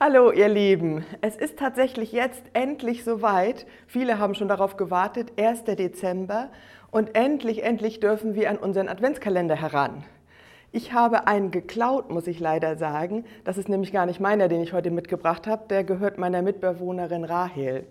Hallo ihr Lieben, es ist tatsächlich jetzt endlich soweit. Viele haben schon darauf gewartet, 1. Dezember und endlich, endlich dürfen wir an unseren Adventskalender heran. Ich habe einen geklaut, muss ich leider sagen. Das ist nämlich gar nicht meiner, den ich heute mitgebracht habe. Der gehört meiner Mitbewohnerin Rahel.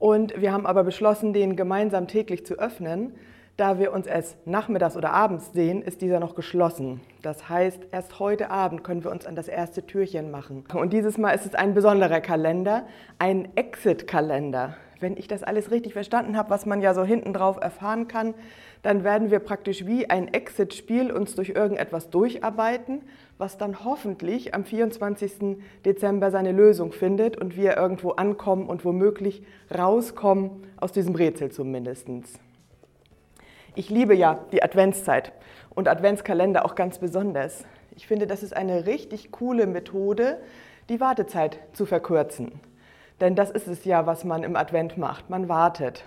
Und wir haben aber beschlossen, den gemeinsam täglich zu öffnen. Da wir uns erst nachmittags oder abends sehen, ist dieser noch geschlossen. Das heißt, erst heute Abend können wir uns an das erste Türchen machen. Und dieses Mal ist es ein besonderer Kalender, ein Exit-Kalender. Wenn ich das alles richtig verstanden habe, was man ja so hinten drauf erfahren kann, dann werden wir praktisch wie ein Exit-Spiel uns durch irgendetwas durcharbeiten, was dann hoffentlich am 24. Dezember seine Lösung findet und wir irgendwo ankommen und womöglich rauskommen aus diesem Rätsel zumindest. Ich liebe ja die Adventszeit und Adventskalender auch ganz besonders. Ich finde, das ist eine richtig coole Methode, die Wartezeit zu verkürzen. Denn das ist es ja, was man im Advent macht. Man wartet.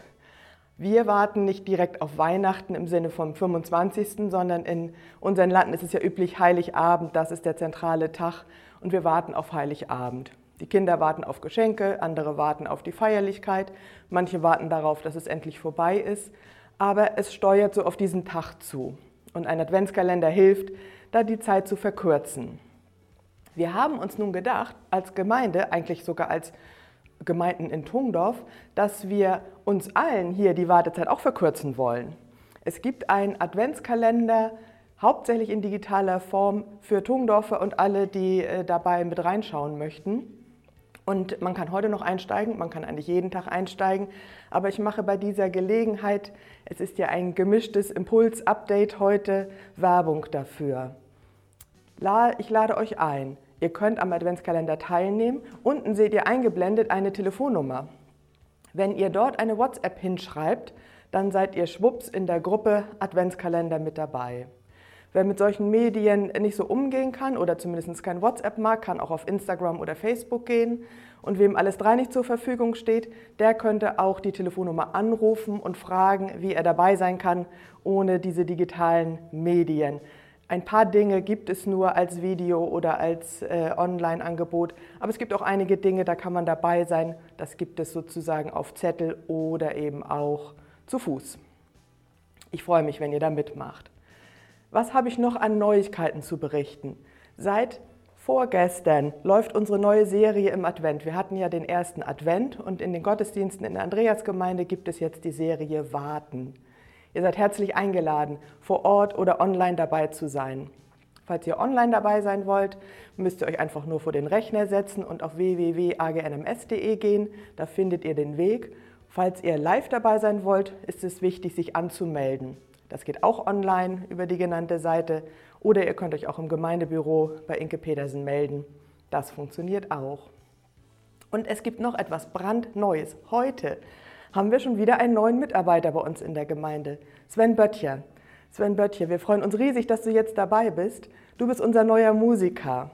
Wir warten nicht direkt auf Weihnachten im Sinne vom 25., sondern in unseren Landen ist es ja üblich Heiligabend, das ist der zentrale Tag und wir warten auf Heiligabend. Die Kinder warten auf Geschenke, andere warten auf die Feierlichkeit, manche warten darauf, dass es endlich vorbei ist aber es steuert so auf diesen Tag zu. Und ein Adventskalender hilft, da die Zeit zu verkürzen. Wir haben uns nun gedacht, als Gemeinde, eigentlich sogar als Gemeinden in Tungdorf, dass wir uns allen hier die Wartezeit auch verkürzen wollen. Es gibt einen Adventskalender, hauptsächlich in digitaler Form für Tungdorfer und alle, die äh, dabei mit reinschauen möchten. Und man kann heute noch einsteigen, man kann eigentlich jeden Tag einsteigen, aber ich mache bei dieser Gelegenheit, es ist ja ein gemischtes Impuls-Update heute, Werbung dafür. Ich lade euch ein. Ihr könnt am Adventskalender teilnehmen. Unten seht ihr eingeblendet eine Telefonnummer. Wenn ihr dort eine WhatsApp hinschreibt, dann seid ihr schwupps in der Gruppe Adventskalender mit dabei. Wer mit solchen Medien nicht so umgehen kann oder zumindest kein WhatsApp mag, kann auch auf Instagram oder Facebook gehen. Und wem alles drei nicht zur Verfügung steht, der könnte auch die Telefonnummer anrufen und fragen, wie er dabei sein kann ohne diese digitalen Medien. Ein paar Dinge gibt es nur als Video oder als äh, Online-Angebot, aber es gibt auch einige Dinge, da kann man dabei sein. Das gibt es sozusagen auf Zettel oder eben auch zu Fuß. Ich freue mich, wenn ihr da mitmacht. Was habe ich noch an Neuigkeiten zu berichten? Seit vorgestern läuft unsere neue Serie im Advent. Wir hatten ja den ersten Advent und in den Gottesdiensten in der Andreasgemeinde gibt es jetzt die Serie Warten. Ihr seid herzlich eingeladen, vor Ort oder online dabei zu sein. Falls ihr online dabei sein wollt, müsst ihr euch einfach nur vor den Rechner setzen und auf www.agnms.de gehen. Da findet ihr den Weg. Falls ihr live dabei sein wollt, ist es wichtig, sich anzumelden. Das geht auch online über die genannte Seite oder ihr könnt euch auch im Gemeindebüro bei Inke Petersen melden. Das funktioniert auch. Und es gibt noch etwas brandneues. Heute haben wir schon wieder einen neuen Mitarbeiter bei uns in der Gemeinde, Sven Böttcher. Sven Böttcher, wir freuen uns riesig, dass du jetzt dabei bist. Du bist unser neuer Musiker.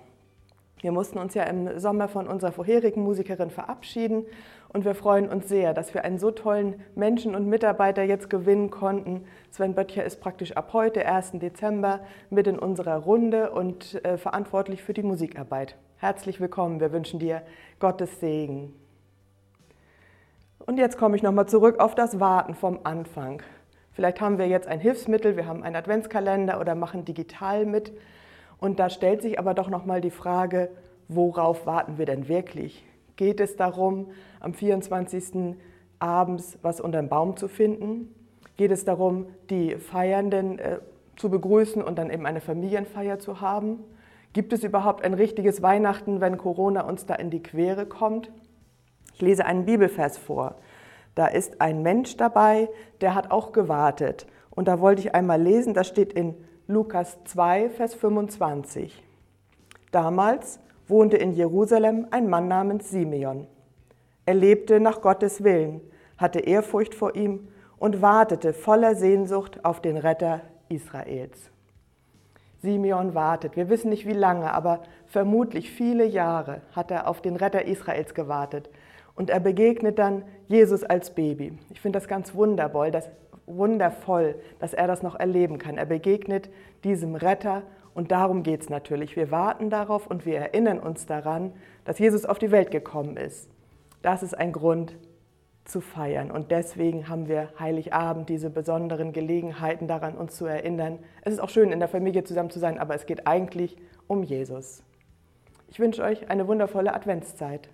Wir mussten uns ja im Sommer von unserer vorherigen Musikerin verabschieden und wir freuen uns sehr, dass wir einen so tollen Menschen und Mitarbeiter jetzt gewinnen konnten. Sven Böttcher ist praktisch ab heute, 1. Dezember, mit in unserer Runde und äh, verantwortlich für die Musikarbeit. Herzlich willkommen, wir wünschen dir Gottes Segen. Und jetzt komme ich nochmal zurück auf das Warten vom Anfang. Vielleicht haben wir jetzt ein Hilfsmittel, wir haben einen Adventskalender oder machen digital mit. Und da stellt sich aber doch nochmal die Frage, worauf warten wir denn wirklich? Geht es darum, am 24. abends was unter dem Baum zu finden? Geht es darum, die Feiernden äh, zu begrüßen und dann eben eine Familienfeier zu haben? Gibt es überhaupt ein richtiges Weihnachten, wenn Corona uns da in die Quere kommt? Ich lese einen Bibelvers vor. Da ist ein Mensch dabei, der hat auch gewartet. Und da wollte ich einmal lesen, das steht in Lukas 2, Vers 25. Damals wohnte in Jerusalem ein Mann namens Simeon. Er lebte nach Gottes Willen, hatte Ehrfurcht vor ihm und wartete voller Sehnsucht auf den Retter Israels. Simeon wartet. Wir wissen nicht wie lange, aber vermutlich viele Jahre hat er auf den Retter Israels gewartet. Und er begegnet dann Jesus als Baby. Ich finde das ganz wundervoll, dass, wundervoll, dass er das noch erleben kann. Er begegnet diesem Retter Und darum geht es natürlich. Wir warten darauf und wir erinnern uns daran, dass Jesus auf die Welt gekommen ist. Das ist ein Grund zu feiern. Und deswegen haben wir Heiligabend, diese besonderen Gelegenheiten daran, uns zu erinnern. Es ist auch schön, in der Familie zusammen zu sein, aber es geht eigentlich um Jesus. Ich wünsche euch eine wundervolle Adventszeit.